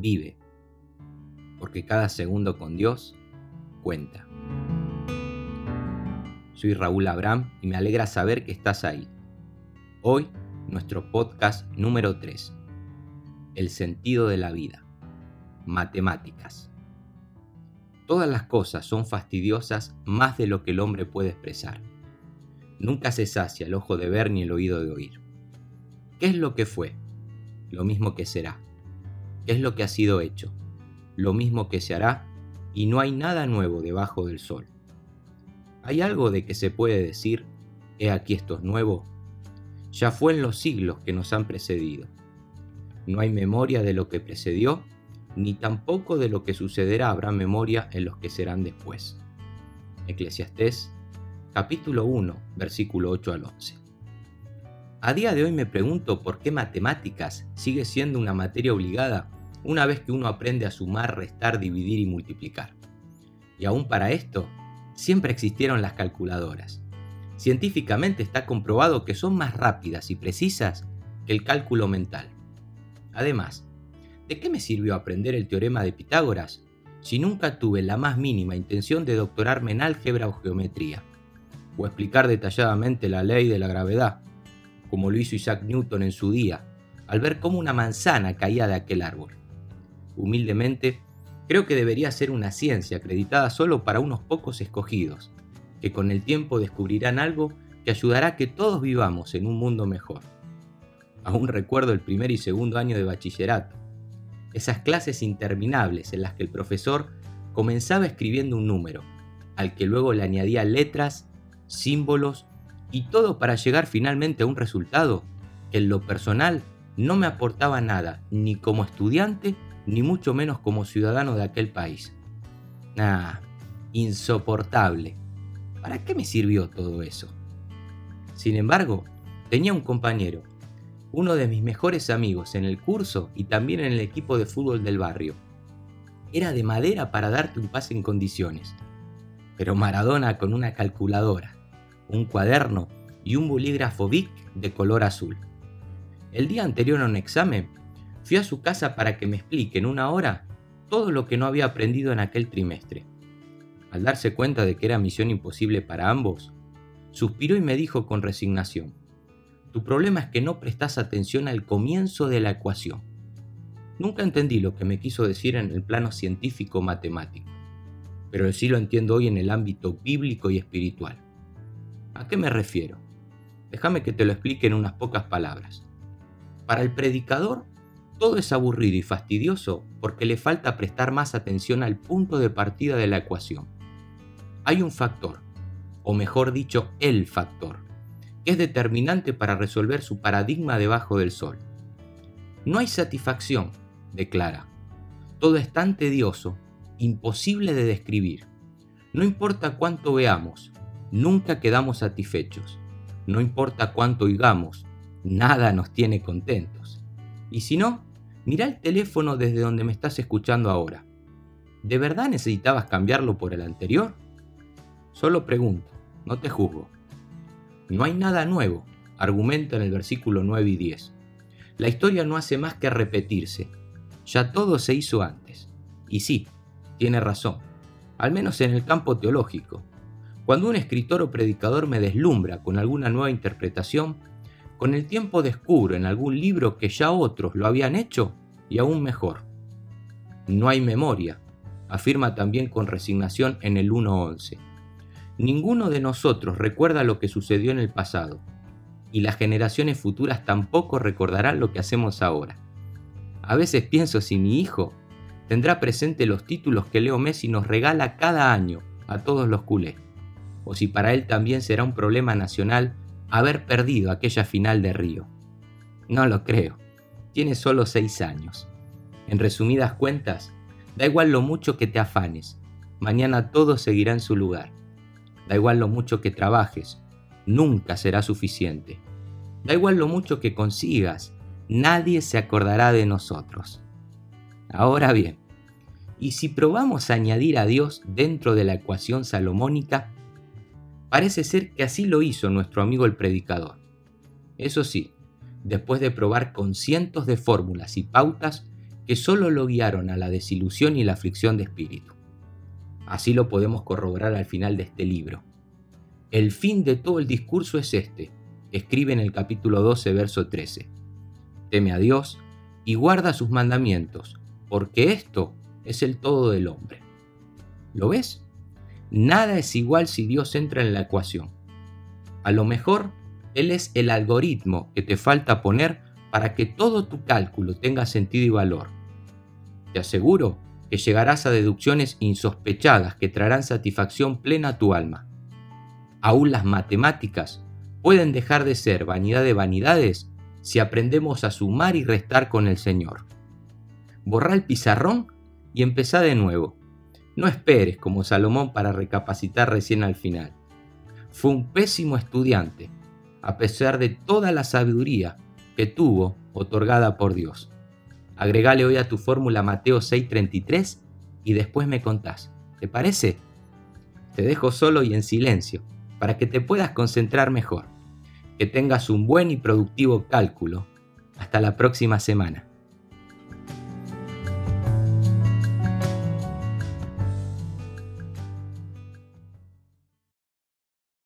vive, porque cada segundo con Dios cuenta. Soy Raúl Abraham y me alegra saber que estás ahí. Hoy, nuestro podcast número 3. El sentido de la vida. Matemáticas. Todas las cosas son fastidiosas más de lo que el hombre puede expresar. Nunca se sacia el ojo de ver ni el oído de oír. ¿Qué es lo que fue? Lo mismo que será. ¿Qué es lo que ha sido hecho? Lo mismo que se hará y no hay nada nuevo debajo del sol. ¿Hay algo de que se puede decir, he aquí esto es nuevo? Ya fue en los siglos que nos han precedido. No hay memoria de lo que precedió, ni tampoco de lo que sucederá habrá memoria en los que serán después. Eclesiastés capítulo 1, versículo 8 al 11. A día de hoy me pregunto por qué matemáticas sigue siendo una materia obligada una vez que uno aprende a sumar, restar, dividir y multiplicar. Y aún para esto, siempre existieron las calculadoras. Científicamente está comprobado que son más rápidas y precisas que el cálculo mental. Además, ¿de qué me sirvió aprender el teorema de Pitágoras si nunca tuve la más mínima intención de doctorarme en álgebra o geometría? O explicar detalladamente la ley de la gravedad, como lo hizo Isaac Newton en su día, al ver cómo una manzana caía de aquel árbol. Humildemente, creo que debería ser una ciencia acreditada solo para unos pocos escogidos, que con el tiempo descubrirán algo que ayudará a que todos vivamos en un mundo mejor. Aún recuerdo el primer y segundo año de bachillerato, esas clases interminables en las que el profesor comenzaba escribiendo un número, al que luego le añadía letras, símbolos y todo para llegar finalmente a un resultado que en lo personal no me aportaba nada, ni como estudiante ni mucho menos como ciudadano de aquel país. Ah, insoportable. ¿Para qué me sirvió todo eso? Sin embargo, tenía un compañero, uno de mis mejores amigos en el curso y también en el equipo de fútbol del barrio. Era de madera para darte un pase en condiciones, pero Maradona con una calculadora, un cuaderno y un bolígrafo Bic de color azul. El día anterior a un examen Fui a su casa para que me explique en una hora todo lo que no había aprendido en aquel trimestre. Al darse cuenta de que era misión imposible para ambos, suspiró y me dijo con resignación, Tu problema es que no prestas atención al comienzo de la ecuación. Nunca entendí lo que me quiso decir en el plano científico matemático, pero sí lo entiendo hoy en el ámbito bíblico y espiritual. ¿A qué me refiero? Déjame que te lo explique en unas pocas palabras. Para el predicador, todo es aburrido y fastidioso porque le falta prestar más atención al punto de partida de la ecuación. Hay un factor, o mejor dicho, el factor, que es determinante para resolver su paradigma debajo del sol. No hay satisfacción, declara. Todo es tan tedioso, imposible de describir. No importa cuánto veamos, nunca quedamos satisfechos. No importa cuánto oigamos, nada nos tiene contentos. Y si no, Mira el teléfono desde donde me estás escuchando ahora. ¿De verdad necesitabas cambiarlo por el anterior? Solo pregunto, no te juzgo. No hay nada nuevo, argumenta en el versículo 9 y 10. La historia no hace más que repetirse. Ya todo se hizo antes. Y sí, tiene razón, al menos en el campo teológico. Cuando un escritor o predicador me deslumbra con alguna nueva interpretación, con el tiempo descubro en algún libro que ya otros lo habían hecho y aún mejor. No hay memoria, afirma también con resignación en el 1.11. Ninguno de nosotros recuerda lo que sucedió en el pasado, y las generaciones futuras tampoco recordarán lo que hacemos ahora. A veces pienso si mi hijo tendrá presente los títulos que Leo Messi nos regala cada año a todos los culés, o si para él también será un problema nacional haber perdido aquella final de Río. No lo creo. Tiene solo seis años. En resumidas cuentas, da igual lo mucho que te afanes, mañana todo seguirá en su lugar. Da igual lo mucho que trabajes, nunca será suficiente. Da igual lo mucho que consigas, nadie se acordará de nosotros. Ahora bien, y si probamos a añadir a Dios dentro de la ecuación salomónica, Parece ser que así lo hizo nuestro amigo el predicador. Eso sí, después de probar con cientos de fórmulas y pautas que solo lo guiaron a la desilusión y la aflicción de espíritu. Así lo podemos corroborar al final de este libro. El fin de todo el discurso es este, escribe en el capítulo 12, verso 13. Teme a Dios y guarda sus mandamientos, porque esto es el todo del hombre. ¿Lo ves? Nada es igual si Dios entra en la ecuación. A lo mejor Él es el algoritmo que te falta poner para que todo tu cálculo tenga sentido y valor. Te aseguro que llegarás a deducciones insospechadas que traerán satisfacción plena a tu alma. Aún las matemáticas pueden dejar de ser vanidad de vanidades si aprendemos a sumar y restar con el Señor. Borra el pizarrón y empezá de nuevo. No esperes como Salomón para recapacitar recién al final. Fue un pésimo estudiante, a pesar de toda la sabiduría que tuvo otorgada por Dios. Agregale hoy a tu fórmula Mateo 6:33 y después me contás. ¿Te parece? Te dejo solo y en silencio para que te puedas concentrar mejor. Que tengas un buen y productivo cálculo. Hasta la próxima semana.